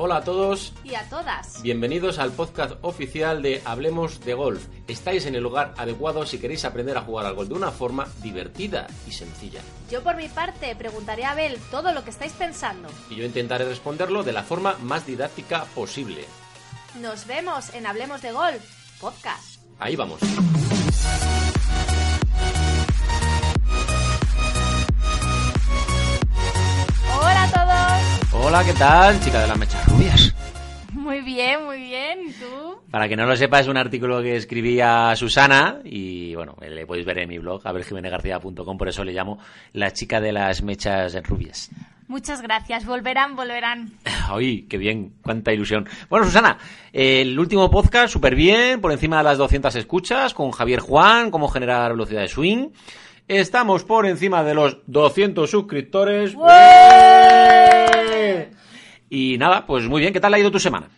Hola a todos Y a todas. Bienvenidos al podcast oficial de Hablemos de Golf. Estáis en el lugar adecuado si queréis aprender a jugar al golf de una forma divertida y sencilla. Yo por mi parte preguntaré a Abel todo lo que estáis pensando. Y yo intentaré responderlo de la forma más didáctica posible. Nos vemos en Hablemos de Golf, podcast. Ahí vamos. Hola, ¿qué tal, chica de las mechas rubias? Muy bien, muy bien. ¿Y tú? Para que no lo sepa, es un artículo que escribía Susana y bueno, le podéis ver en mi blog, abeljimenezgarcía.com, por eso le llamo la chica de las mechas rubias. Muchas gracias. Volverán, volverán. Ay, qué bien, cuánta ilusión. Bueno, Susana, el último podcast súper bien, por encima de las 200 escuchas, con Javier Juan, cómo generar velocidad de swing. Estamos por encima de los 200 suscriptores. Y nada, pues muy bien, ¿qué tal ha ido tu semana?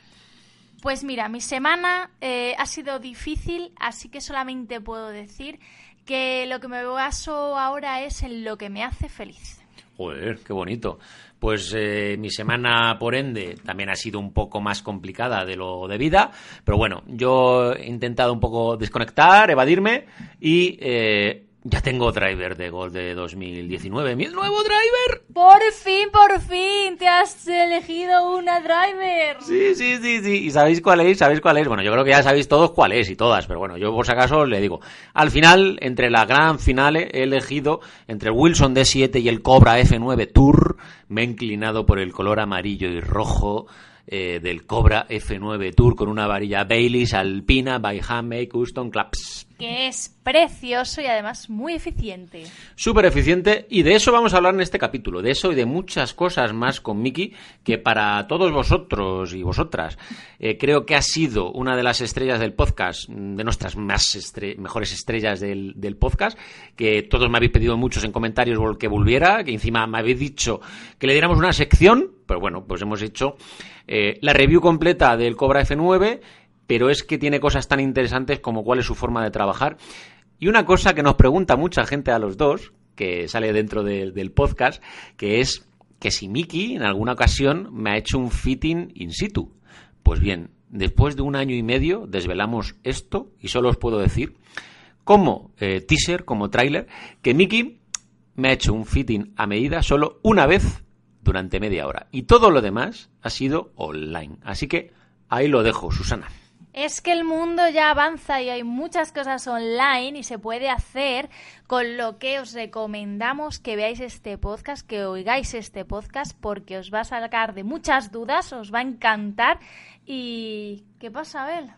Pues mira, mi semana eh, ha sido difícil, así que solamente puedo decir que lo que me baso ahora es en lo que me hace feliz. Joder, qué bonito. Pues eh, mi semana, por ende, también ha sido un poco más complicada de lo debida, pero bueno, yo he intentado un poco desconectar, evadirme y eh, ya tengo driver de Gol de 2019. ¡Mi nuevo driver! Por fin, por fin, te has elegido una driver. Sí, sí, sí, sí. ¿Y sabéis cuál es? ¿Sabéis cuál es? Bueno, yo creo que ya sabéis todos cuál es y todas, pero bueno, yo por si acaso le digo. Al final, entre la gran finale, he elegido entre el Wilson D7 y el Cobra F9 Tour. Me he inclinado por el color amarillo y rojo eh, del Cobra F9 Tour con una varilla Baileys alpina by Handmade Custom Claps. Que es precioso y además muy eficiente. Súper eficiente y de eso vamos a hablar en este capítulo, de eso y de muchas cosas más con Miki que para todos vosotros y vosotras eh, creo que ha sido una de las estrellas del podcast, de nuestras más estre- mejores estrellas del, del podcast, que todos me habéis pedido muchos en comentarios que volviera, que encima me habéis dicho que le diéramos una sección, pero bueno, pues hemos hecho eh, la review completa del Cobra F9, pero es que tiene cosas tan interesantes como cuál es su forma de trabajar. Y una cosa que nos pregunta mucha gente a los dos, que sale dentro de- del podcast, que es que si Miki en alguna ocasión me ha hecho un fitting in situ. Pues bien, después de un año y medio desvelamos esto y solo os puedo decir, como eh, teaser, como tráiler, que Miki me ha hecho un fitting a medida solo una vez durante media hora. Y todo lo demás ha sido online. Así que ahí lo dejo, Susana. Es que el mundo ya avanza y hay muchas cosas online y se puede hacer, con lo que os recomendamos que veáis este podcast, que oigáis este podcast, porque os va a sacar de muchas dudas, os va a encantar. ¿Y qué pasa, Abel?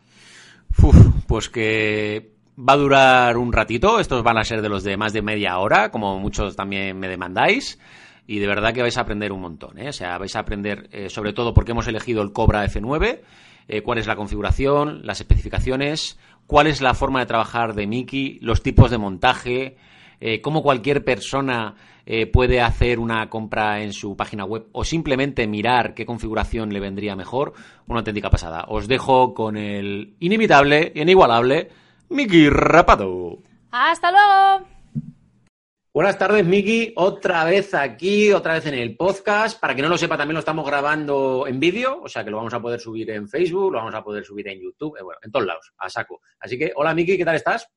Uf, pues que va a durar un ratito. Estos van a ser de los de más de media hora, como muchos también me demandáis. Y de verdad que vais a aprender un montón, ¿eh? O sea, vais a aprender eh, sobre todo por qué hemos elegido el Cobra F9, eh, cuál es la configuración, las especificaciones, cuál es la forma de trabajar de Mickey, los tipos de montaje, eh, cómo cualquier persona eh, puede hacer una compra en su página web o simplemente mirar qué configuración le vendría mejor. Una auténtica pasada. Os dejo con el inimitable e inigualable Miki Rapado. ¡Hasta luego! Buenas tardes, Miki. Otra vez aquí, otra vez en el podcast. Para que no lo sepa, también lo estamos grabando en vídeo, o sea que lo vamos a poder subir en Facebook, lo vamos a poder subir en YouTube, eh, bueno, en todos lados, a saco. Así que, hola, Miki, ¿qué tal estás?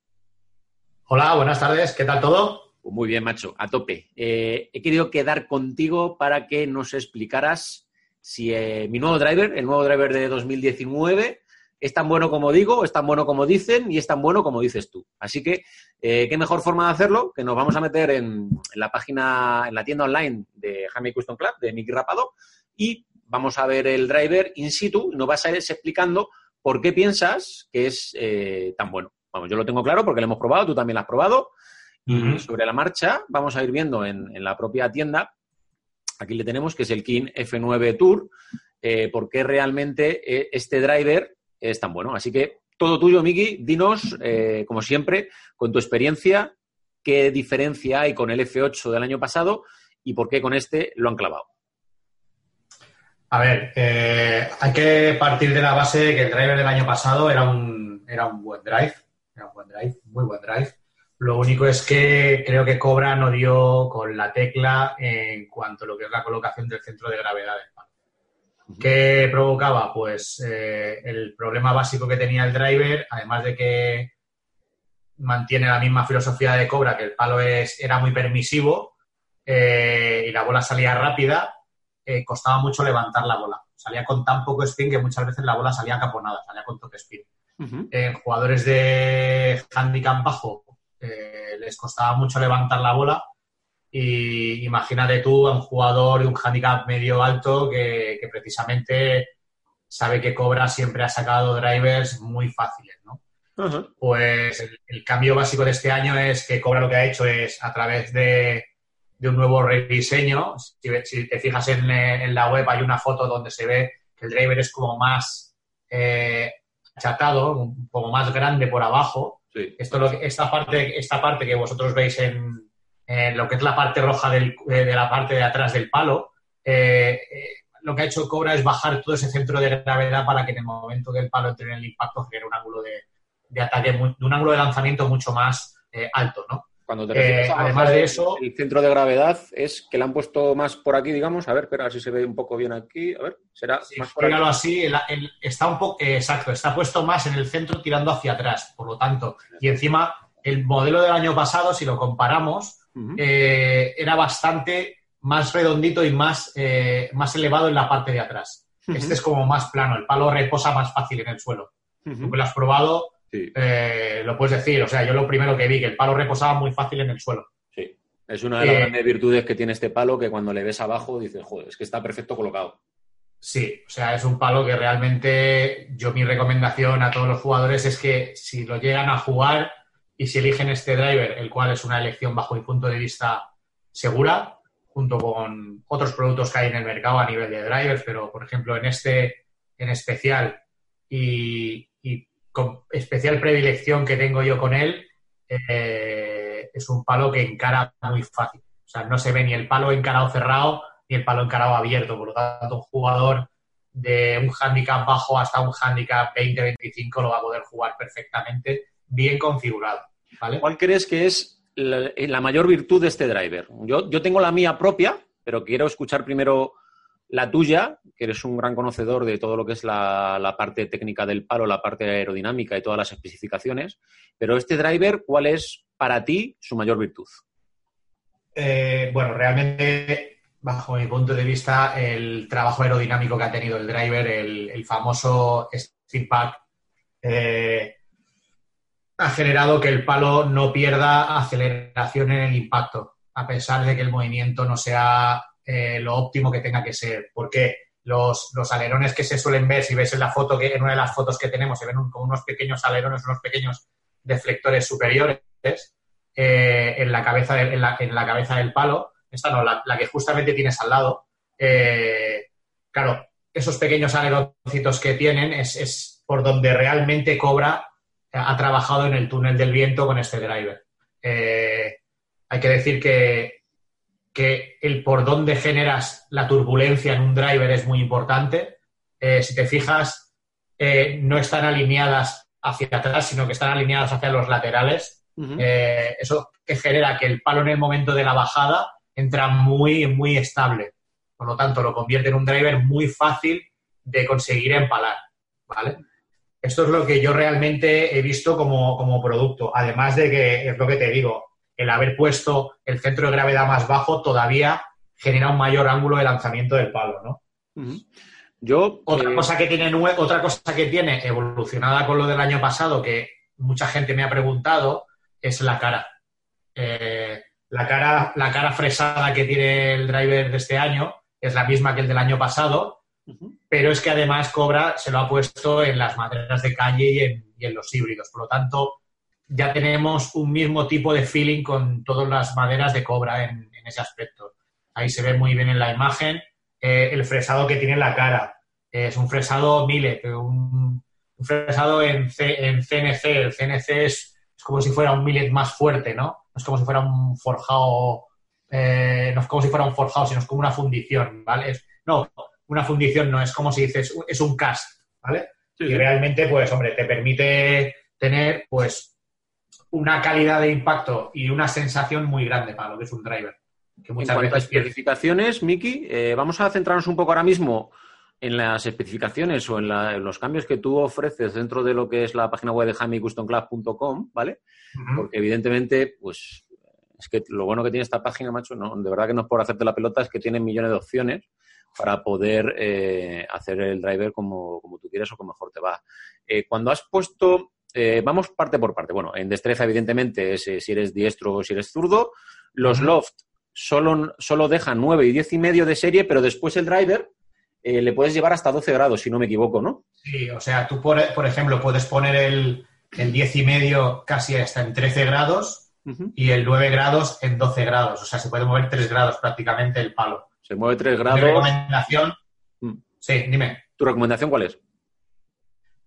Hola, buenas tardes, ¿qué tal todo? Pues muy bien, macho, a tope. Eh, he querido quedar contigo para que nos explicaras si eh, mi nuevo driver, el nuevo driver de 2019, es tan bueno como digo, es tan bueno como dicen y es tan bueno como dices tú. Así que, eh, qué mejor forma de hacerlo que nos vamos a meter en, en la página, en la tienda online de Jaime Custom Club, de Miki Rapado, y vamos a ver el driver in situ y nos vas a ir explicando por qué piensas que es eh, tan bueno. Vamos, yo lo tengo claro porque lo hemos probado, tú también lo has probado. Y sobre la marcha vamos a ir viendo en, en la propia tienda, aquí le tenemos, que es el King F9 Tour, eh, por qué realmente este driver es tan bueno. Así que todo tuyo, Miki, dinos, eh, como siempre, con tu experiencia, qué diferencia hay con el F8 del año pasado y por qué con este lo han clavado. A ver, hay que partir de la base de que el driver del año pasado era un, era un buen drive, era un buen drive, muy buen drive. Lo único es que creo que Cobra no dio con la tecla en cuanto a lo que es la colocación del centro de gravedad del palo. ¿Qué provocaba? Pues eh, el problema básico que tenía el driver, además de que mantiene la misma filosofía de Cobra, que el palo es, era muy permisivo eh, y la bola salía rápida, eh, costaba mucho levantar la bola. Salía con tan poco spin que muchas veces la bola salía caponada, salía con toque spin. En jugadores de handicap bajo les costaba mucho levantar la bola. Y imagínate tú a un jugador de un handicap medio alto que, precisamente sabe que Cobra siempre ha sacado drivers muy fáciles, ¿no? Pues el, cambio básico de este año es que Cobra lo que ha hecho es a través de, un nuevo rediseño, si, te fijas en, la web hay una foto donde se ve que el driver es como más eh, achatado, como más grande por abajo, esto lo, esta, parte, esta parte que vosotros veis en, lo que es la parte roja eh, de la parte de atrás del palo, eh, eh, lo que ha hecho Cobra es bajar todo ese centro de gravedad para que en el momento que el palo entre en el impacto genere un ángulo de, ataque, de un ángulo de lanzamiento mucho más alto, ¿no? Cuando te además de eso, el centro de gravedad es que le han puesto más por aquí, digamos. A ver, pero si se ve un poco bien aquí. A ver, será más por así, está un poco exacto, está puesto más en el centro tirando hacia atrás, por lo tanto. Y encima, el modelo del año pasado, si lo comparamos, eh, era bastante más redondito y más, eh, más elevado en la parte de atrás. Este es como más plano, el palo reposa más fácil en el suelo. Tú que lo has probado, eh, lo puedes decir. O sea, yo lo primero que vi, que el palo reposaba muy fácil en el suelo. Sí, es una de las grandes virtudes que tiene este palo que cuando le ves abajo dices, joder, es que está perfecto colocado. Sí, o sea, es un palo que realmente yo mi recomendación a todos los jugadores es que si lo llegan a jugar y si eligen este driver, el cual es una elección bajo mi punto de vista segura, junto con otros productos que hay en el mercado a nivel de drivers, pero por ejemplo en este en especial y, y con especial predilección que tengo yo con él, eh, es un palo que encara muy fácil. O sea, no se ve ni el palo encarado cerrado ni el palo encarado abierto. Por lo tanto, un jugador de un handicap bajo hasta un handicap 20-25 lo va a poder jugar perfectamente, bien configurado. ¿Cuál crees que es la, mayor virtud de este driver? Yo, yo tengo la mía propia, pero quiero escuchar primero la tuya, que eres un gran conocedor de todo lo que es la, parte técnica del palo, la parte aerodinámica y todas las especificaciones, pero este driver, ¿cuál es para ti su mayor virtud? Eh, bueno, realmente, bajo mi punto de vista, el trabajo aerodinámico que ha tenido el driver, el, famoso Steel Pack, eh, ha generado que el palo no pierda aceleración en el impacto, a pesar de que el movimiento no sea eh, lo óptimo que tenga que ser. Porque los, alerones que se suelen ver, si ves en la foto, que en una de las fotos que tenemos, se ven como unos pequeños alerones, unos pequeños deflectores superiores eh, en, la cabeza en, la, cabeza del palo. Esta no, la, que justamente tienes al lado. Eh, claro, esos pequeños aleroncitos que tienen es, es por donde realmente Cobra ha trabajado en el túnel del viento con este driver. hay que decir que que el por dónde generas la turbulencia en un driver es muy importante. Eh, si te fijas, eh, no están alineadas hacia atrás, sino que están alineadas hacia los laterales. Eh, eso que genera que el palo en el momento de la bajada entra muy, muy estable. Por lo tanto, lo convierte en un driver muy fácil de conseguir empalar. ¿vale? Esto es lo que yo realmente he visto como, como producto. Además de que, es lo que te digo, el haber puesto el centro de gravedad más bajo todavía genera un mayor ángulo de lanzamiento del palo, ¿no? Yo, otra, eh, cosa que tiene, otra cosa que tiene evolucionada con lo del año pasado, que mucha gente me ha preguntado, es la cara. Eh, la cara. La cara fresada que tiene el driver de este año es la misma que el del año pasado, pero es que además Cobra se lo ha puesto en las maderas de calle y en, en los híbridos. Por lo tanto, ya tenemos un mismo tipo de feeling con todas las maderas de cobra en, ese aspecto. Ahí se ve muy bien en la imagen eh, el fresado que tiene la cara. es un fresado millet, un, fresado en, en CNC. El CNC es, es, como si fuera un millet más fuerte, ¿no? No es como si fuera un forjado, eh, es como si fuera un forjado, sino es como una fundición, ¿vale? Es, no, una fundición no, es como si dices, es un cast, ¿vale? Sí, y realmente, pues, hombre, te permite tener, pues, una calidad de impacto y una sensación muy grande para lo que es un driver. Que muchas en cuanto veces a especificaciones, Miki, eh, vamos a centrarnos un poco ahora mismo en las especificaciones o en, la, en, los cambios que tú ofreces dentro de lo que es la página web de JamieCustomClub.com, ¿vale? Uh -huh. Porque evidentemente, pues, es que lo bueno que tiene esta página, macho, no, de verdad que no es por hacerte la pelota, es que tiene millones de opciones para poder eh, hacer el driver como, como, tú quieres o como mejor te va. Eh, cuando has puesto, eh, vamos parte por parte. Bueno, en destreza, evidentemente, es si eres diestro o si eres zurdo. Los loft solo, solo dejan 9 y 10 y medio de serie, pero después el driver le puedes llevar hasta 12 grados, si no me equivoco, ¿no? Sí, o sea, tú, por, por ejemplo, puedes poner el, el 10 y medio casi hasta en 13 grados uh -huh. y el 9 grados en 12 grados. O sea, se puede mover 3 grados prácticamente el palo. Se mueve 3 grados. Mi recomendación. Mm. Sí, dime. ¿Tu recomendación cuál es?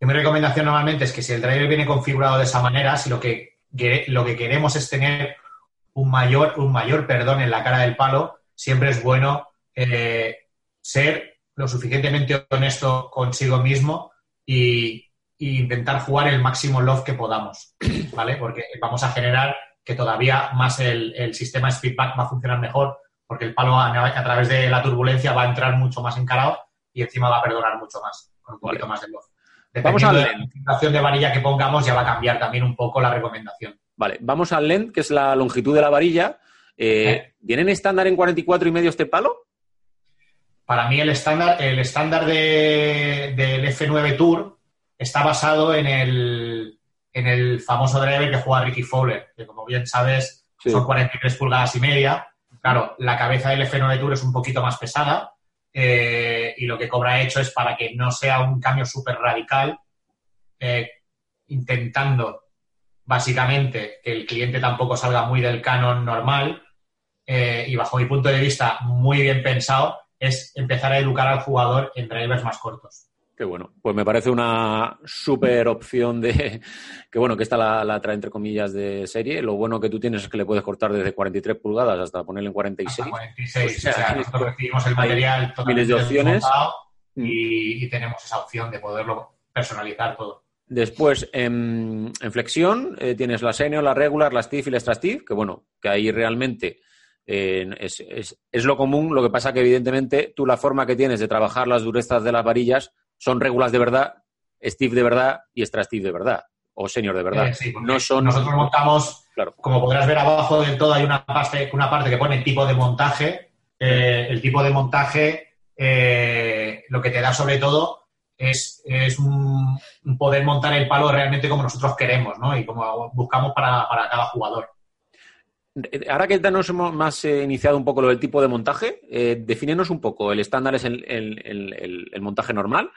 Mi recomendación normalmente es que si el driver viene configurado de esa manera, si lo que, lo que queremos es tener un mayor, un mayor perdón en la cara del palo, siempre es bueno eh, ser lo suficientemente honesto consigo mismo y, y, intentar jugar el máximo love que podamos, ¿vale? Porque vamos a generar que todavía más el, el sistema Speedback va a funcionar mejor porque el palo a, a, través de la turbulencia va a entrar mucho más encarado y encima va a perdonar mucho más, con un poquito vale. más de love. Vamos al de la configuración de varilla que pongamos ya va a cambiar también un poco la recomendación. Vale, vamos al length, que es la longitud de la varilla. Eh, ¿Eh? ¿Vienen estándar en 44 y medio este palo? Para mí el estándar, el estándar de, del F9 Tour está basado en el, en el famoso driver que juega Ricky Fowler, que como bien sabes sí. son 43 pulgadas y media. Claro, la cabeza del F9 Tour es un poquito más pesada eh, y lo que Cobra hecho es para que no sea un cambio súper radical, eh, intentando básicamente que el cliente tampoco salga muy del canon normal eh, y bajo mi punto de vista muy bien pensado es empezar a educar al jugador en drivers más cortos. Qué bueno. Pues me parece una súper opción de que bueno, que esta la, la, trae entre comillas de serie. Lo bueno que tú tienes es que le puedes cortar desde 43 pulgadas hasta ponerle en 46. Hasta 46. O sea, o sea nosotros recibimos el material miles de opciones y, y, tenemos esa opción de poderlo personalizar todo. Después, en, en flexión, eh, tienes la senior, la regular, la stiff y la extra stiff, que bueno, que ahí realmente eh, es, es, es, lo común, lo que pasa que evidentemente tú la forma que tienes de trabajar las durezas de las varillas son regulas de verdad, stiff de verdad y extra stiff de verdad, o senior de verdad. Eh, sí, no son... Nosotros montamos, claro. como podrás ver abajo del todo hay una parte, una parte que pone tipo de montaje. Eh, el tipo de montaje eh, lo que te da sobre todo es, es un, un, poder montar el palo realmente como nosotros queremos, ¿no? Y como buscamos para, para cada jugador. Ahora que nos hemos más eh, iniciado un poco lo del tipo de montaje, eh, defínenos un poco. El estándar es el, el, el, el, montaje normal.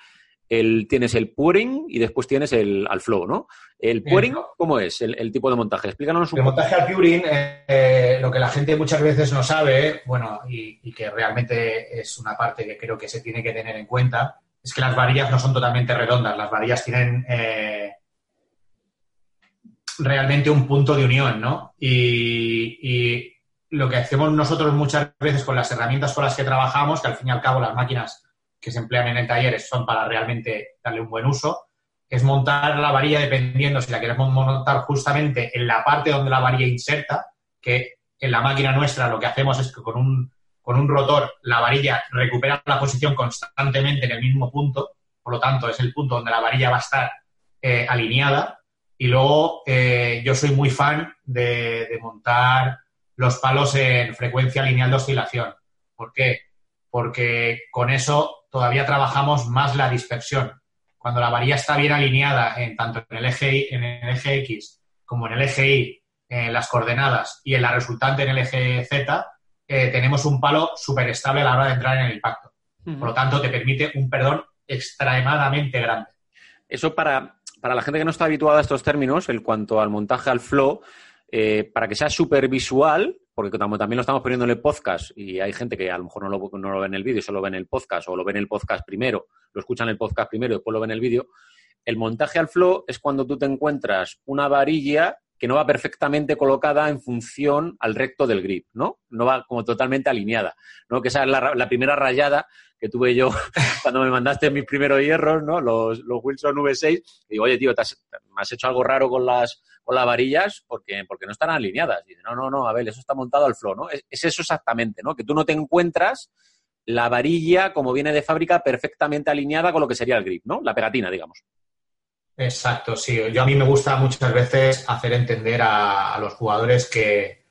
El, tienes el puring y después tienes el al flow, ¿no? El puring, ¿cómo es el, tipo de montaje? Explícanos un poco. El montaje al puring, eh, lo que la gente muchas veces no sabe, bueno, y, y, que realmente es una parte que creo que se tiene que tener en cuenta, es que las varillas no son totalmente redondas. Las varillas tienen eh, realmente un punto de unión, ¿no? Y, lo que hacemos nosotros muchas veces con las herramientas con las que trabajamos, que al fin y al cabo las máquinas que se emplean en el taller son para realmente darle un buen uso, es montar la varilla dependiendo si la queremos montar justamente en la parte donde la varilla inserta, que en la máquina nuestra lo que hacemos es que con un, con un rotor la varilla recupera la posición constantemente en el mismo punto, por lo tanto es el punto donde la varilla va a estar eh, alineada y luego eh, yo soy muy fan de, de, montar los palos en frecuencia lineal de oscilación. ¿Por qué? Porque con eso todavía trabajamos más la dispersión. Cuando la varilla está bien alineada en tanto en el eje, y, en el eje X como en el eje Y, en las coordenadas y en la resultante en el eje Z, eh, tenemos un palo súper estable a la hora de entrar en el impacto. Uh -huh. Por lo tanto, te permite un perdón extremadamente grande. Eso para, para la gente que no está habituada a estos términos, en cuanto al montaje al flow, eh, para que sea súper visual, porque también lo estamos poniendo en el podcast y hay gente que a lo mejor no lo, ve en el vídeo, solo ve en el podcast o lo ve en el podcast primero, lo escuchan en el podcast primero y después lo ven en el vídeo. El montaje al flow es cuando tú te encuentras una varilla que no va perfectamente colocada en función al recto del grip, ¿no? No va como totalmente alineada, ¿no? Que esa es la, primera rayada que tuve yo cuando me mandaste mis primeros hierros, ¿no? Los, los Wilson V6. Y digo, oye, tío, ¿te has, me has hecho algo raro con las, con las varillas porque, porque no están alineadas. Y dice, no, no, no, a ver, eso está montado al flow, ¿no? Es, es eso exactamente, ¿no? Que tú no te encuentras la varilla, como viene de fábrica, perfectamente alineada con lo que sería el grip, ¿no? La pegatina, digamos. Exacto, sí. Yo a mí me gusta muchas veces hacer entender a, los jugadores que,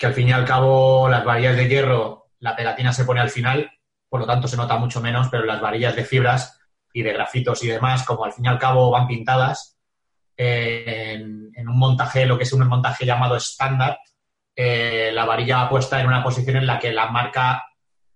al fin y al cabo las varillas de hierro, la pegatina se pone al final, por lo tanto se nota mucho menos, pero las varillas de fibras y de grafitos y demás, como al fin y al cabo van pintadas, eh, en, un montaje, lo que es un montaje llamado estándar, eh, la varilla va puesta en una posición en la que la marca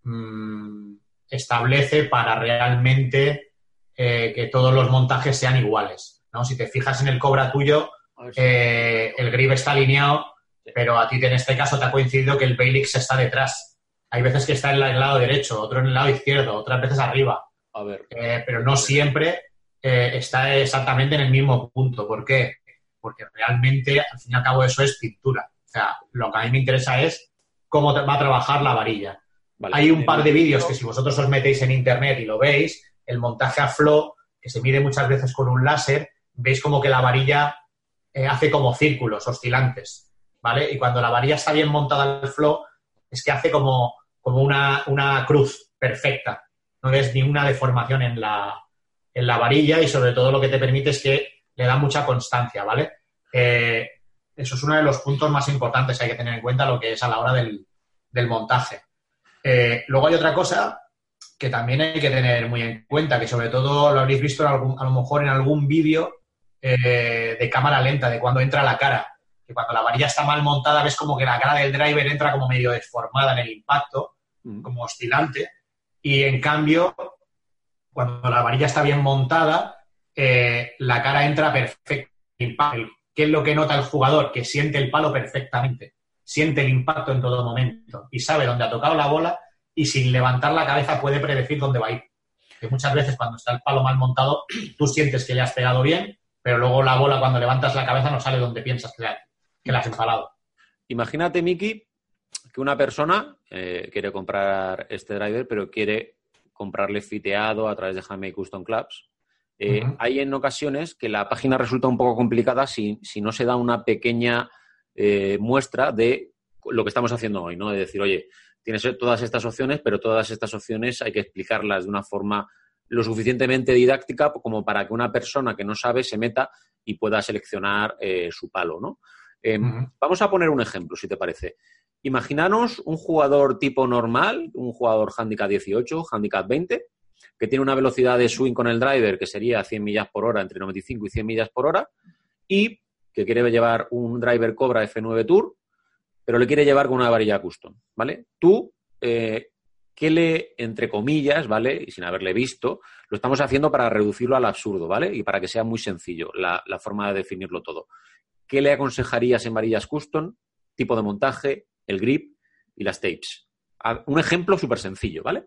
mm, establece para realmente eh, que todos los montajes sean iguales. ¿no? Si te fijas en el Cobra tuyo, el grip está alineado, pero a ti en este caso te ha coincidido que el Bailix está detrás. Hay veces que está en el lado derecho, otro en el lado izquierdo, otras veces arriba. A ver. Eh, pero no siempre está exactamente en el mismo punto. ¿Por qué? Porque realmente, al fin y al cabo, eso es pintura. O sea, lo que a mí me interesa es cómo va a trabajar la varilla. Hay un par de vídeos que si vosotros os metéis en internet y lo veis, el montaje a flow, que se mide muchas veces con un láser, veis como que la varilla eh, hace como círculos oscilantes, ¿vale? Y cuando la varilla está bien montada al flow, es que hace como, como una, cruz perfecta. No ves ni una deformación en la, en la varilla y sobre todo lo que te permite es que le da mucha constancia, ¿vale? Eh, eso es uno de los puntos más importantes que hay que tener en cuenta lo que es a la hora del, montaje. Eh, luego hay otra cosa que también hay que tener muy en cuenta, que sobre todo lo habréis visto a lo mejor en algún vídeo eh, de cámara lenta, de cuando entra la cara. Que cuando la varilla está mal montada, ves como que la cara del driver entra como medio deformada en el impacto, mm. como oscilante. Y en cambio, cuando la varilla está bien montada, eh, la cara entra perfecta. ¿Qué es lo que nota el jugador? Que siente el palo perfectamente, siente el impacto en todo momento y sabe dónde ha tocado la bola y sin levantar la cabeza puede predecir dónde va a ir. Que muchas veces cuando está el palo mal montado, tú sientes que le has pegado bien, pero luego la bola cuando levantas la cabeza no sale donde piensas que la, has empalado. Imagínate, Miki, que una persona eh, quiere comprar este driver, pero quiere comprarle fiteado a través de Jaime Custom Clubs. Eh, hay en ocasiones que la página resulta un poco complicada si, si no se da una pequeña eh, muestra de lo que estamos haciendo hoy, ¿no? De decir, oye, tienes todas estas opciones, pero todas estas opciones hay que explicarlas de una forma lo suficientemente didáctica como para que una persona que no sabe se meta y pueda seleccionar eh, su palo, ¿no? Em, vamos a poner un ejemplo, si te parece. Imaginaros un jugador tipo normal, un jugador handicap 18, handicap 20, que tiene una velocidad de swing con el driver que sería 100 millas por hora, entre 95 y 100 millas por hora, y que quiere llevar un driver Cobra F9 Tour pero le quiere llevar con una varilla custom, ¿vale? Tú, eh, ¿qué le, entre comillas, ¿vale? Y sin haberle visto, lo estamos haciendo para reducirlo al absurdo, ¿vale? Y para que sea muy sencillo la, forma de definirlo todo. ¿Qué le aconsejarías en varillas custom? Tipo de montaje, el grip y las tapes. Un ejemplo súper sencillo, ¿vale?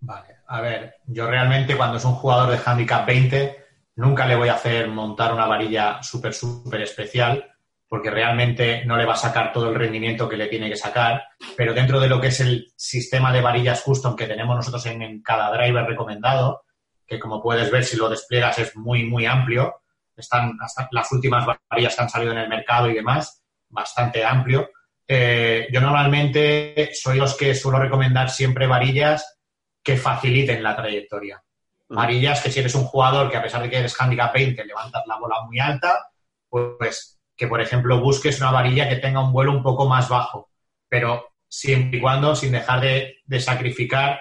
Vale, a ver, yo realmente cuando es un jugador de handicap 20, nunca le voy a hacer montar una varilla súper, súper especial porque realmente no le va a sacar todo el rendimiento que le tiene que sacar, pero dentro de lo que es el sistema de varillas custom que tenemos nosotros en, cada driver recomendado, que como puedes ver si lo despliegas es muy, muy amplio, están hasta las últimas varillas que han salido en el mercado y demás, bastante amplio. Eh, yo normalmente soy los que suelo recomendar siempre varillas que faciliten la trayectoria. Varillas que si eres un jugador que a pesar de que eres handicap 20 levantas la bola muy alta, pues que, por ejemplo, busques una varilla que tenga un vuelo un poco más bajo, pero siempre y cuando sin dejar de, sacrificar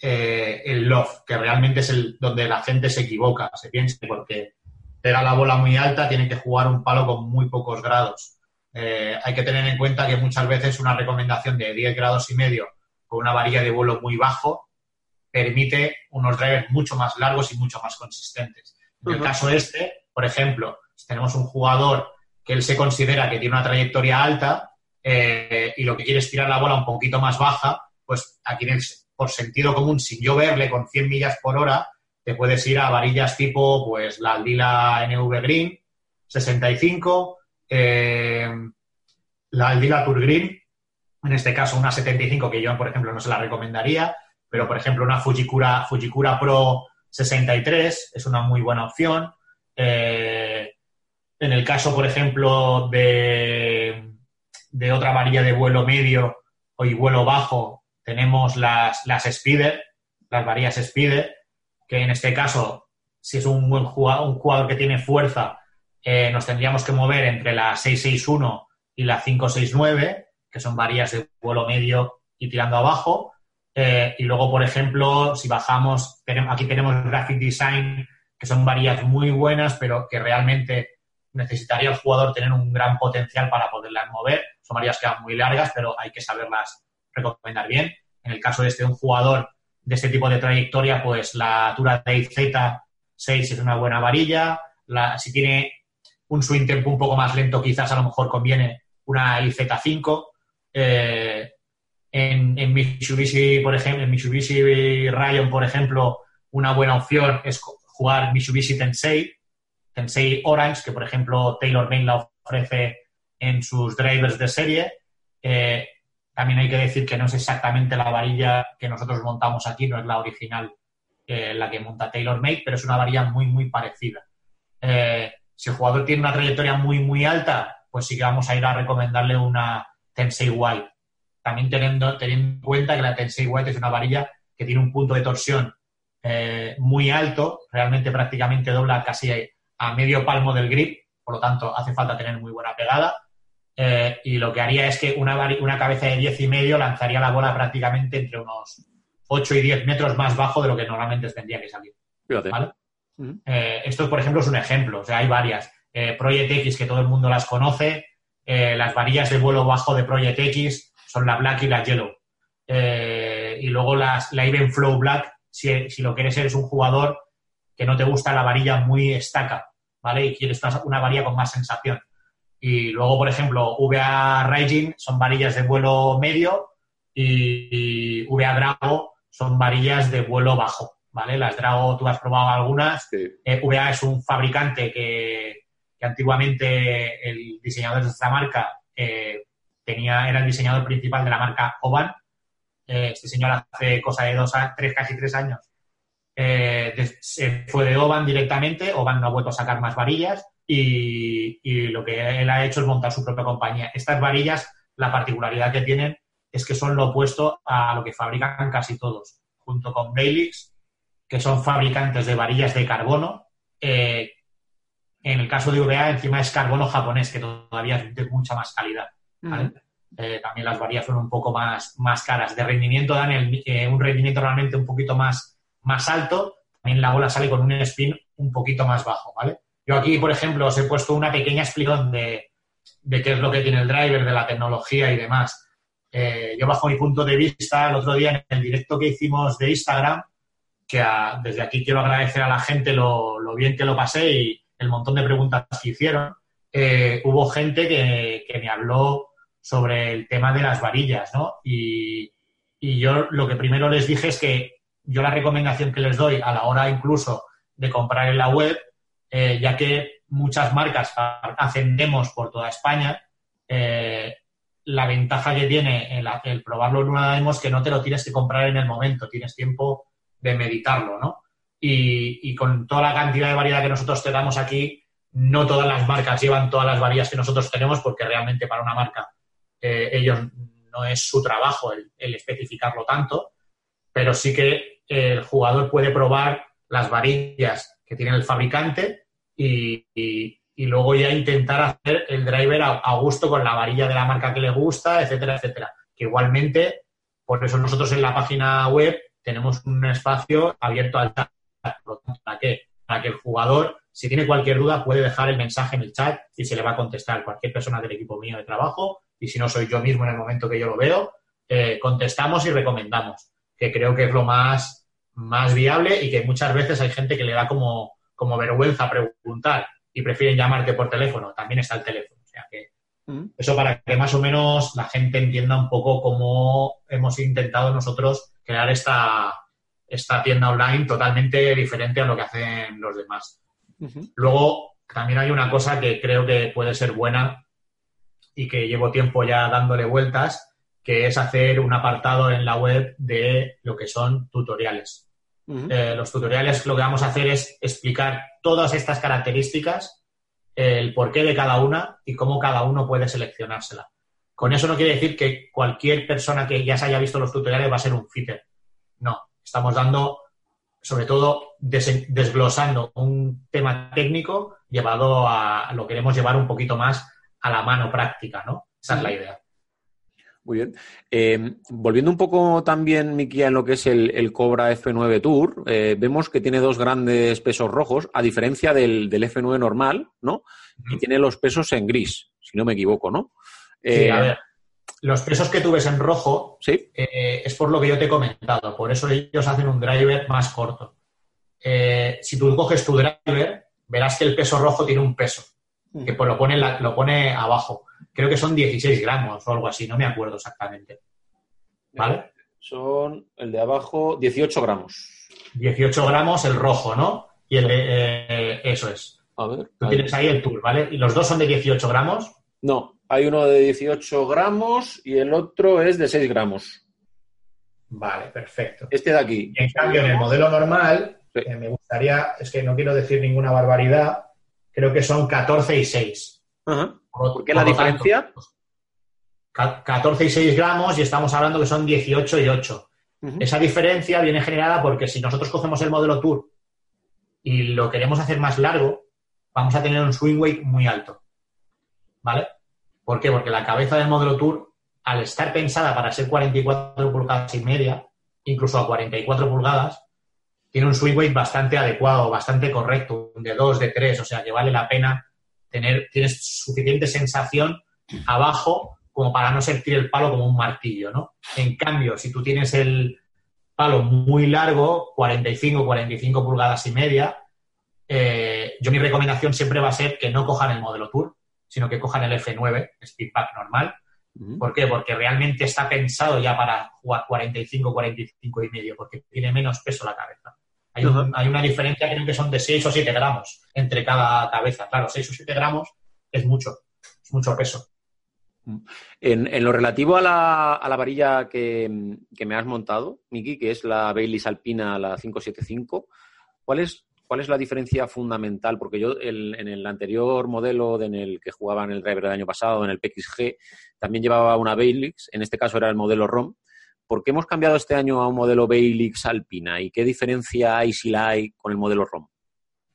eh, el loft, que realmente es el donde la gente se equivoca, se piensa, porque pega la bola muy alta, tiene que jugar un palo con muy pocos grados. Eh, hay que tener en cuenta que muchas veces una recomendación de 10 grados y medio con una varilla de vuelo muy bajo permite unos drivers mucho más largos y mucho más consistentes. En el caso este, por ejemplo, si tenemos un jugador que él se considera que tiene una trayectoria alta eh, y lo que quiere es tirar la bola un poquito más baja, pues aquí por sentido común, sin yo verle con 100 millas por hora, te puedes ir a varillas tipo pues la Aldila NV Green 65, eh, la Aldila Tour Green, en este caso una 75 que yo, por ejemplo, no se la recomendaría, pero por ejemplo una Fujikura, Fujikura Pro 63 es una muy buena opción. Eh, en el caso, por ejemplo, de, de otra varilla de vuelo medio y vuelo bajo, tenemos las, las Spider, las varillas Spider, que en este caso, si es un buen jugador, un jugador que tiene fuerza, eh, nos tendríamos que mover entre la 661 y la 569, que son varillas de vuelo medio y tirando abajo. Eh, y luego, por ejemplo, si bajamos, aquí tenemos Graphic Design, que son varillas muy buenas, pero que realmente necesitaría el jugador tener un gran potencial para poderlas mover. Son varillas que van muy largas, pero hay que saberlas recomendar bien. En el caso de este un jugador de este tipo de trayectoria, pues la Tura Z6 es una buena varilla. La, si tiene un swing tempo un poco más lento, quizás a lo mejor conviene una IZ5. Eh, en, en, Mitsubishi, por ejemplo, en Mitsubishi Rayon, por ejemplo, una buena opción es jugar Mitsubishi Tensei, Tensei Orange, que por ejemplo Taylor Main la ofrece en sus drivers de serie. Eh, también hay que decir que no es exactamente la varilla que nosotros montamos aquí, no es la original, eh, la que monta Taylor Made, pero es una varilla muy, muy parecida. Eh, si el jugador tiene una trayectoria muy, muy alta, pues sí que vamos a ir a recomendarle una Tensei White. También teniendo, teniendo en cuenta que la Tensei White es una varilla que tiene un punto de torsión eh, muy alto, realmente prácticamente dobla casi a medio palmo del grip, por lo tanto hace falta tener muy buena pegada eh, y lo que haría es que una, una cabeza de 10 y medio lanzaría la bola prácticamente entre unos 8 y 10 metros más bajo de lo que normalmente tendría que salir. Eh, esto, por ejemplo, es un ejemplo. O sea, hay varias. Eh, Project X, que todo el mundo las conoce. las varillas de vuelo bajo de Project X son la Black y la Yellow. y luego las, la Even Flow Black, si, si lo quieres eres un jugador que no te gusta la varilla muy estaca, ¿vale? Y quieres una varilla con más sensación. Y luego, por ejemplo, VA Raging son varillas de vuelo medio y, VA Drago son varillas de vuelo bajo, ¿vale? Las Drago, tú has probado algunas. Eh, VA es un fabricante que, antiguamente el diseñador de esta marca eh, tenía, era el diseñador principal de la marca Oban. Eh, este señor hace cosa de dos, tres, casi tres años. se fue de Oban directamente. Oban no ha vuelto a sacar más varillas y, lo que él ha hecho es montar su propia compañía. Estas varillas, la particularidad que tienen es que son lo opuesto a lo que fabrican casi todos, junto con Bailix, que son fabricantes de varillas de carbono. Eh, en el caso de VA, encima es carbono japonés, que todavía es de mucha más calidad. Eh, también las varillas son un poco más, más caras. De rendimiento dan eh, un rendimiento realmente un poquito más, más alto. También la bola sale con un spin un poquito más bajo, ¿vale? Yo aquí, por ejemplo, os he puesto una pequeña explicación de, qué es lo que tiene el driver, de la tecnología y demás. Eh, yo, bajo mi punto de vista, el otro día en el directo que hicimos de Instagram, que desde aquí quiero agradecer a la gente lo, bien que lo pasé y el montón de preguntas que hicieron, eh, hubo gente que, me habló sobre el tema de las varillas, ¿no? Y, y yo lo que primero les dije es que yo la recomendación que les doy a la hora incluso de comprar en la web eh, ya que muchas marcas hacen demos por toda España, eh, la ventaja que tiene el, probarlo en una demo es que no te lo tienes que comprar en el momento, tienes tiempo de meditarlo, ¿no? Y, con toda la cantidad de variedad que nosotros te damos aquí, no todas las marcas llevan todas las variedades que nosotros tenemos, porque realmente para una marca eh, ellos no es su trabajo el, especificarlo tanto, pero sí que el jugador puede probar las varillas que tiene el fabricante y, luego ya intentar hacer el driver a, gusto con la varilla de la marca que le gusta, etcétera, etcétera. Que igualmente, por eso nosotros en la página web tenemos un espacio abierto al chat, para que, para que el jugador, si tiene cualquier duda, puede dejar el mensaje en el chat y se le va a contestar cualquier persona del equipo mío de trabajo y si no soy yo mismo en el momento que yo lo veo, eh, contestamos y recomendamos, que creo que es lo más más viable y que muchas veces hay gente que le da como, como vergüenza preguntar y prefieren llamarte por teléfono. También está el teléfono. sea que eso para que más o menos la gente entienda un poco cómo hemos intentado nosotros crear esta, esta tienda online totalmente diferente a lo que hacen los demás. Luego, también hay una cosa que creo que puede ser buena y que llevo tiempo ya dándole vueltas, que es hacer un apartado en la web de lo que son tutoriales. Eh, los tutoriales lo que vamos a hacer es explicar todas estas características, el porqué de cada una y cómo cada uno puede seleccionársela. Con eso no quiere decir que cualquier persona que ya se haya visto los tutoriales va a ser un fitter. No, estamos dando, sobre todo, desglosando un tema técnico llevado a, lo queremos llevar un poquito más a la mano práctica, ¿no? Esa es la idea. Muy bien. Eh, volviendo un poco también, Miki, en lo que es el, Cobra F9 Tour, eh, vemos que tiene dos grandes pesos rojos, a diferencia del, F9 normal, ¿no? Y tiene los pesos en gris, si no me equivoco, ¿no? sí, a eh, ver. Los pesos que tú ves en rojo ¿Sí? es por lo que yo te he comentado, por eso ellos hacen un driver más corto. si tú coges tu driver, verás que el peso rojo tiene un peso, que pues lo pone, lo pone abajo creo que son 16 gramos o algo así, no me acuerdo exactamente. ¿Vale? Son el de abajo 18 gramos. 18 gramos el rojo, ¿no? Y el de, eh, eso es. A ver. Tú tienes ahí el tour, ¿vale? ¿Y los dos son de 18 gramos? No, hay uno de 18 gramos y el otro es de 6 gramos. Vale, perfecto. Este de aquí. en cambio, en el modelo normal, eh, me gustaría, es que no quiero decir ninguna barbaridad, creo que son 14 y 6. Ajá. ¿Por qué la diferencia? 14 y 6 gramos y estamos hablando que son 18 y 8. Esa diferencia viene generada porque si nosotros cogemos el modelo Tour y lo queremos hacer más largo, vamos a tener un swing weight muy alto. ¿Vale? ¿Por qué? Porque la cabeza del modelo Tour, al estar pensada para ser 44 pulgadas y media, incluso a 44 pulgadas, tiene un swing weight bastante adecuado, bastante correcto, de 2, de 3, o sea que vale la pena tener, tienes suficiente sensación abajo como para no sentir el palo como un martillo, ¿no? En cambio, si tú tienes el palo muy largo, 45, 45 pulgadas y media, eh, yo mi recomendación siempre va a ser que no cojan el modelo Tour, sino que cojan el F9, Speedback normal. ¿Por qué? Porque realmente está pensado ya para jugar 45, 45 y medio, porque tiene menos peso la cabeza. Hay, una diferencia, creo que son de 6 o 7 gramos entre cada cabeza. Claro, 6 o 7 gramos es mucho, es mucho peso. En, lo relativo a la, a la varilla que, me has montado, Miki, que es la Bailey Alpina, la 575, ¿cuál es, ¿cuál es la diferencia fundamental? Porque yo en el anterior modelo en el que jugaba en el driver del año pasado, en el PXG, también llevaba una Bailey, en este caso era el modelo ROM, ¿por qué hemos cambiado este año a un modelo Bailix Alpina y qué diferencia hay si la hay con el modelo ROM?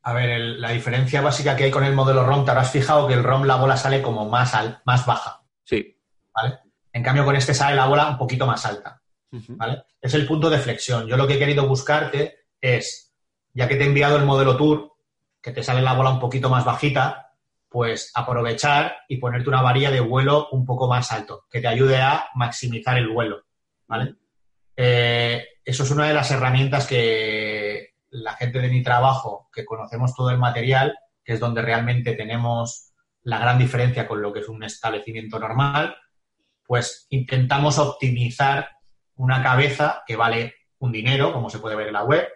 A ver, la diferencia básica que hay con el modelo ROM, te habrás fijado que el ROM la bola sale como más, más baja. Sí. ¿Vale? En cambio, con este sale la bola un poquito más alta. ¿Vale? Es el punto de flexión. Yo lo que he querido buscarte es, ya que te he enviado el modelo Tour, que te sale la bola un poquito más bajita, pues aprovechar y ponerte una varilla de vuelo un poco más alto, que te ayude a maximizar el vuelo. ¿Vale? Eh, eso es una de las herramientas que la gente de mi trabajo, que conocemos todo el material, que es donde realmente tenemos la gran diferencia con lo que es un establecimiento normal, pues intentamos optimizar una cabeza que vale un dinero, como se puede ver en la web,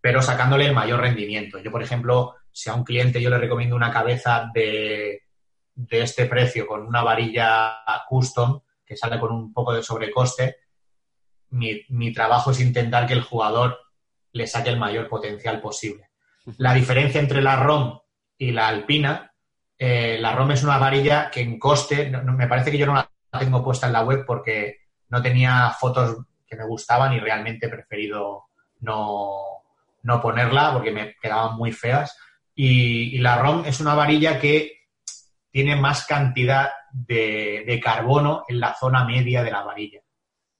pero sacándole el mayor rendimiento. Yo, por ejemplo, si a un cliente yo le recomiendo una cabeza de, de este precio con una varilla custom, que sale con un poco de sobrecoste, mi, trabajo es intentar que el jugador le saque el mayor potencial posible. La diferencia entre la ROM y la Alpina, eh, la ROM es una varilla que en coste, me parece que yo no la tengo puesta en la web porque no tenía fotos que me gustaban y realmente he preferido no, ponerla porque me quedaban muy feas. Y, la ROM es una varilla que tiene más cantidad de, de carbono en la zona media de la varilla.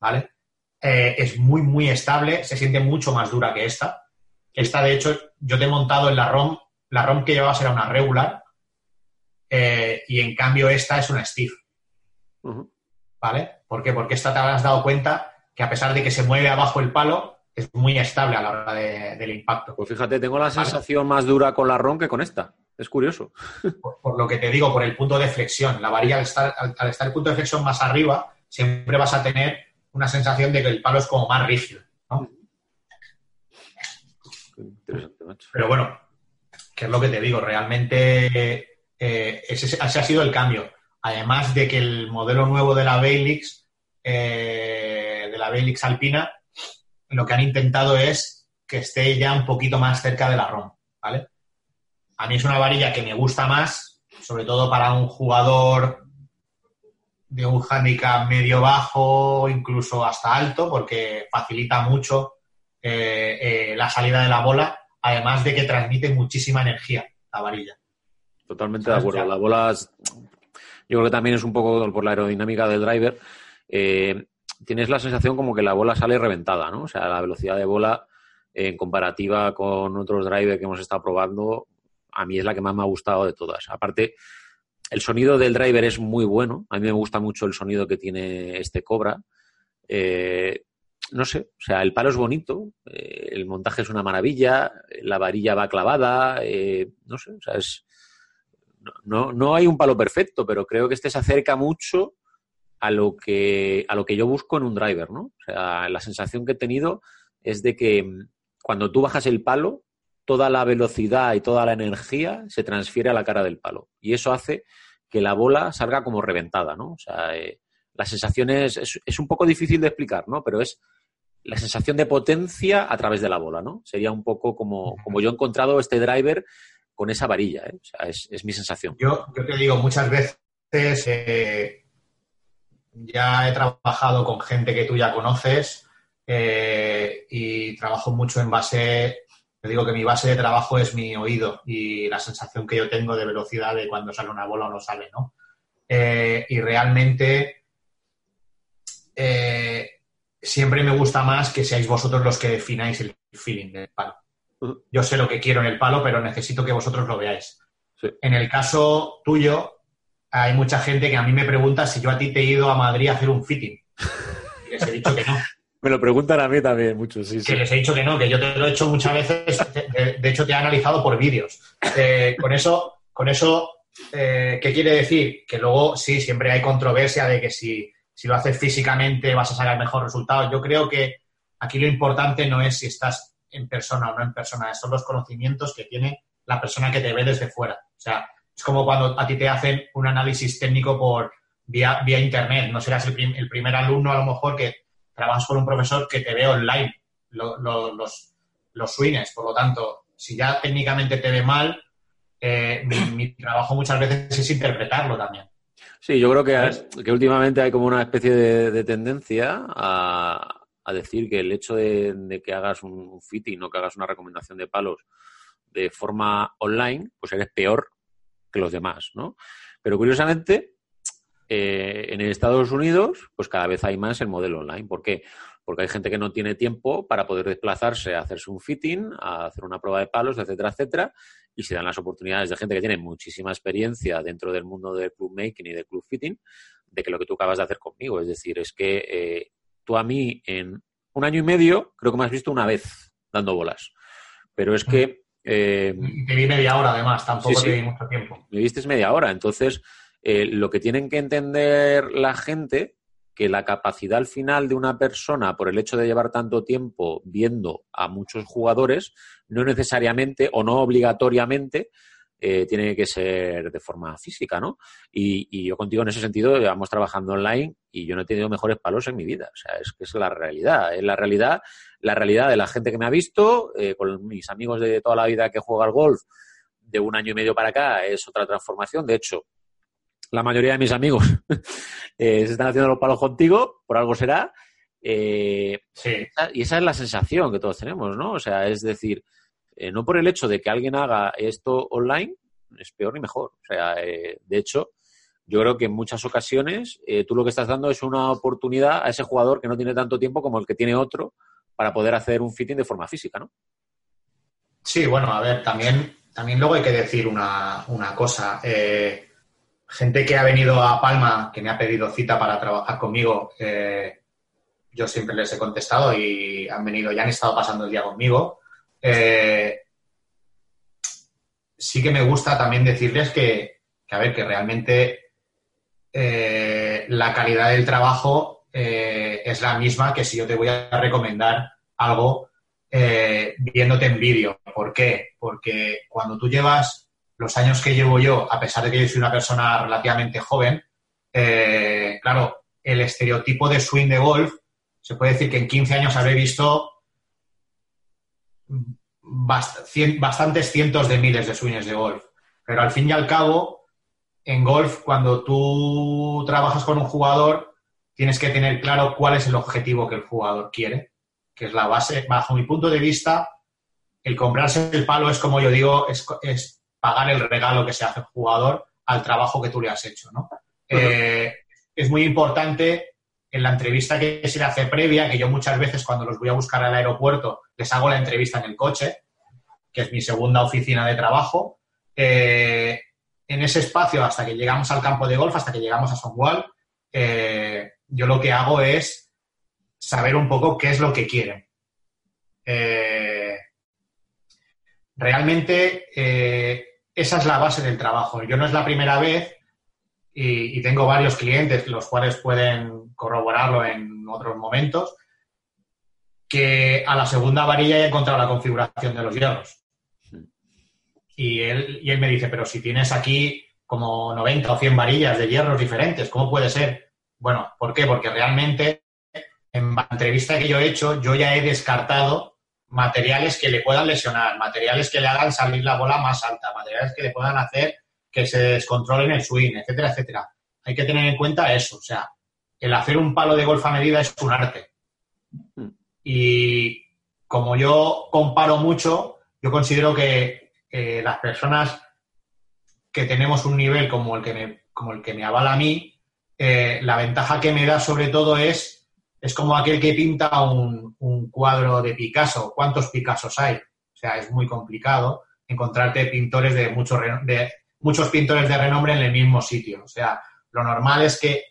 ¿Vale? Eh, es muy, muy estable, se siente mucho más dura que esta. Esta, de hecho, yo te he montado en la ROM, la ROM que llevabas era una regular, eh, y en cambio esta es una Steve. ¿Vale? ¿Por qué? Porque esta te habrás dado cuenta que a pesar de que se mueve abajo el palo, es muy estable a la hora del impacto. Pues fíjate, tengo la sensación más dura con la ROM que con esta. Es curioso. Por, lo que te digo, por el punto de flexión. La varilla, al estar, al, estar el punto de flexión más arriba, siempre vas a tener una sensación de que el palo es como más rígido. Pero bueno, que es lo que te digo, realmente eh, ese, ha sido el cambio. Además de que el modelo nuevo de la Bailix, eh, de la Bailix Alpina, lo que han intentado es que esté ya un poquito más cerca de la ROM, ¿vale? A mí es una varilla que me gusta más, sobre todo para un jugador de un handicap medio bajo, incluso hasta alto, porque facilita mucho eh, eh, la salida de la bola, además de que transmite muchísima energía la varilla. Totalmente de acuerdo. La bola, yo creo que también es un poco por la aerodinámica del driver. Eh, tienes la sensación como que la bola sale reventada, ¿no? O sea, la velocidad de bola en comparativa con otros drivers que hemos estado probando, a mí es la que más me ha gustado de todas. Aparte, el sonido del driver es muy bueno. A mí me gusta mucho el sonido que tiene este Cobra. Eh, no sé, o sea, el palo es bonito, eh, el montaje es una maravilla, la varilla va clavada, eh, no sé, o sea, es, no, no hay un palo perfecto, pero creo que este se acerca mucho a lo que, a lo que yo busco en un driver, ¿no? O sea, la sensación que he tenido es de que mm, cuando tú bajas el palo, toda la velocidad y toda la energía se transfiere a la cara del palo. Y eso hace que la bola salga como reventada, ¿no? O sea, eh, la sensación es, es, un poco difícil de explicar, ¿no? Pero es la sensación de potencia a través de la bola, ¿no? Sería un poco como, como yo he encontrado este driver con esa varilla, ¿eh? O sea, es, es mi sensación. Yo, yo te digo, muchas veces eh, ya he trabajado con gente que tú ya conoces eh, y trabajo mucho en base, te digo que mi base de trabajo es mi oído y la sensación que yo tengo de velocidad de cuando sale una bola o no sale, ¿no? Eh, y realmente eh, siempre me gusta más que seáis vosotros los que defináis el feeling del palo. Yo sé lo que quiero en el palo, pero necesito que vosotros lo veáis. En el caso tuyo, hay mucha gente que a mí me pregunta si yo a ti te he ido a Madrid a hacer un fitting. Y les he dicho que no. Me lo preguntan a mí también mucho, sí. Que les he dicho que no, que yo te lo he hecho muchas veces. De, hecho, te he analizado por vídeos. Eh, con eso, con eso eh, ¿qué quiere decir? Que luego sí, siempre hay controversia de que si, si lo haces físicamente vas a sacar mejor resultado. Yo creo que aquí lo importante no es si estás en persona o no en persona, son los conocimientos que tiene la persona que te ve desde fuera. O sea, es como cuando a ti te hacen un análisis técnico por vía, vía internet. No serás el, primer alumno, a lo mejor, que trabajas con un profesor que te ve online los, los swings. Por lo tanto, si ya técnicamente te ve mal, eh, mi, trabajo muchas veces es interpretarlo también. Sí, yo creo que, que últimamente hay como una especie de, tendencia a, decir que el hecho de, de, que hagas un fitting o que hagas una recomendación de palos de forma online, pues eres peor que los demás, ¿no? Pero curiosamente, eh, en Estados Unidos, pues cada vez hay más el modelo online. ¿Por qué? Porque hay gente que no tiene tiempo para poder desplazarse a hacerse un fitting, a hacer una prueba de palos, etcétera, etcétera, y se dan las oportunidades de gente que tiene muchísima experiencia dentro del mundo del club making y del club fitting, de que lo que tú acabas de hacer conmigo, es decir, es que eh, tú a mí en un año y medio creo que me has visto una vez dando bolas, pero es que eh, te vi media hora, además, tampoco te vi mucho tiempo. Me viste media hora. Entonces, eh, lo que tienen que entender la gente, que la capacidad al final de una persona, por el hecho de llevar tanto tiempo viendo a muchos jugadores, no necesariamente o no obligatoriamente eh, tiene que ser de forma física, ¿no? Y, yo contigo en ese sentido llevamos trabajando online y yo no he tenido mejores palos en mi vida. O sea, es que es la realidad. Es la realidad, la realidad de la gente que me ha visto, eh, con mis amigos de toda la vida que juega al golf, de un año y medio para acá, es otra transformación. De hecho, la mayoría de mis amigos eh, se están haciendo los palos contigo, por algo será. sí. Y esa es la sensación que todos tenemos, ¿no? O sea, es decir, eh, no por el hecho de que alguien haga esto online, es peor ni mejor. O sea, eh, de hecho, yo creo que en muchas ocasiones eh, tú lo que estás dando es una oportunidad a ese jugador que no tiene tanto tiempo como el que tiene otro para poder hacer un fitting de forma física, ¿no? Sí, bueno, a ver, también, también luego hay que decir una, cosa. Gente que ha venido a Palma, que me ha pedido cita para trabajar conmigo, yo siempre les he contestado y han venido, ya han estado pasando el día conmigo. Eh, sí que me gusta también decirles que, a ver, que realmente eh, la calidad del trabajo eh, es la misma que si yo te voy a recomendar algo viéndote en vídeo. ¿Por qué? Porque cuando tú llevas los años que llevo yo, a pesar de que yo soy una persona relativamente joven, claro, el estereotipo de swing de golf se puede decir que en 15 años habré visto bastantes cientos de miles de swings de golf. Pero al fin y al cabo, en golf, cuando tú trabajas con un jugador, tienes que tener claro cuál es el objetivo que el jugador quiere, que es la base. Bajo mi punto de vista, el comprarse el palo es, como yo digo, es, pagar el regalo que se hace el jugador al trabajo que tú le has hecho. Eh, es muy importante en la entrevista que se le hace previa, que yo muchas veces cuando los voy a buscar al aeropuerto les hago la entrevista en el coche, que es mi segunda oficina de trabajo. Eh, en ese espacio, hasta que llegamos al campo de golf, hasta que llegamos a Sonwall, eh, yo lo que hago es saber un poco qué es lo que quieren. Eh, realmente esa es la base del trabajo. Yo no es la primera vez y, tengo varios clientes, los cuales pueden corroborarlo en otros momentos, que a la segunda varilla he encontrado la configuración de los hierros. Y él, y él me dice, pero si tienes aquí como 90 o 100 varillas de hierros diferentes, ¿cómo puede ser? Bueno, ¿por qué? Porque realmente en la entrevista que yo he hecho, yo ya he descartado materiales que le puedan lesionar, materiales que le hagan salir la bola más alta, materiales que le puedan hacer que se descontrolen el swing, etcétera, etcétera. Hay que tener en cuenta eso, o sea, el hacer un palo de golf a medida es un arte. Mm. Y como yo comparo mucho, yo considero que las personas que tenemos un nivel como el que me, como el que me avala a mí, eh, la ventaja que me da sobre todo es, es como aquel que pinta un, cuadro de Picasso. ¿Cuántos Picassos hay? O sea, es muy complicado encontrarte pintores de mucho de, muchos pintores de renombre en el mismo sitio. O sea, lo normal es que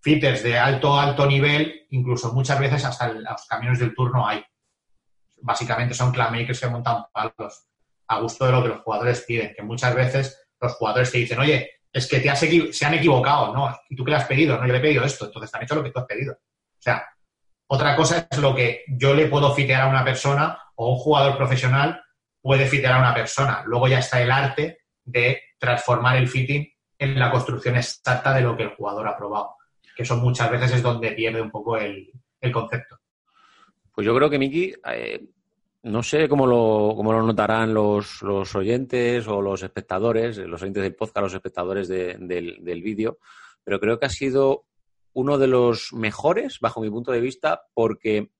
fitters de alto, alto nivel, incluso muchas veces hasta los camiones del turno hay. Básicamente son claymakers que montan palos a gusto de lo que los jugadores piden, que muchas veces los jugadores te dicen, oye, es que te has se han equivocado, ¿no? ¿Y tú qué le has pedido? No, yo le he pedido esto, entonces te han hecho lo que tú has pedido. Otra cosa es lo que yo le puedo fitear a una persona o un jugador profesional puede fitear a una persona. Luego ya está el arte de transformar el fitting en la construcción exacta de lo que el jugador ha probado. Que eso muchas veces es donde pierde un poco el, concepto. Pues yo creo que, Miki, eh, no sé cómo lo, cómo lo notarán los, los, oyentes o los espectadores, los oyentes del podcast, los espectadores del, del vídeo, pero creo que ha sido uno de los mejores, bajo mi punto de vista, porque,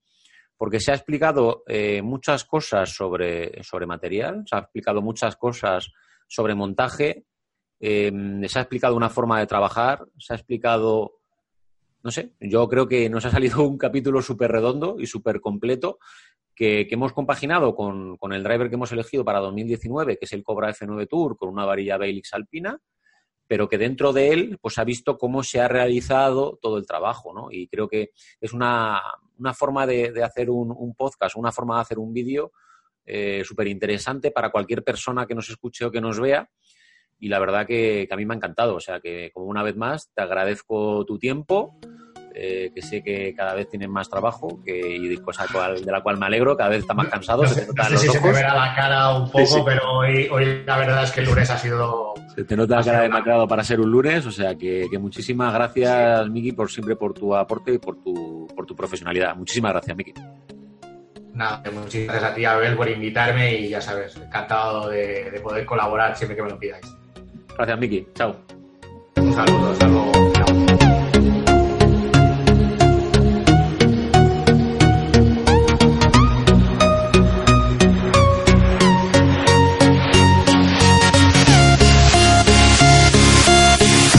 porque se ha explicado eh, muchas cosas sobre, sobre material, se ha explicado muchas cosas sobre montaje, eh, se ha explicado una forma de trabajar, se ha explicado, no sé, yo creo que nos ha salido un capítulo súper redondo y súper completo que, hemos compaginado con, el driver que hemos elegido para 2019, que es el Cobra F9 Tour con una varilla Bailix alpina, pero que dentro de él pues ha visto cómo se ha realizado todo el trabajo, ¿no? Y creo que es una, forma de, hacer un, podcast, una forma de hacer un vídeo eh, súper interesante para cualquier persona que nos escuche o que nos vea. Y la verdad que, a mí me ha encantado. O sea que, como una vez más, te agradezco tu tiempo. Eh, que sé que cada vez tienes más trabajo que, y cosa de la cual me alegro, cada vez está más cansado. No sé, si se te verá la cara un poco, pero hoy, hoy, la verdad es que el lunes ha sido... Se te nota la cara demacrado para ser un lunes, o sea que, muchísimas gracias, Miki, por siempre por tu aporte y por tu, por tu profesionalidad. Muchísimas gracias, Miki. Nada, muchas gracias a ti, Abel, por invitarme y ya sabes, encantado de, poder colaborar siempre que me lo pidáis. Gracias, Miki. Chao. Un saludo, hasta luego.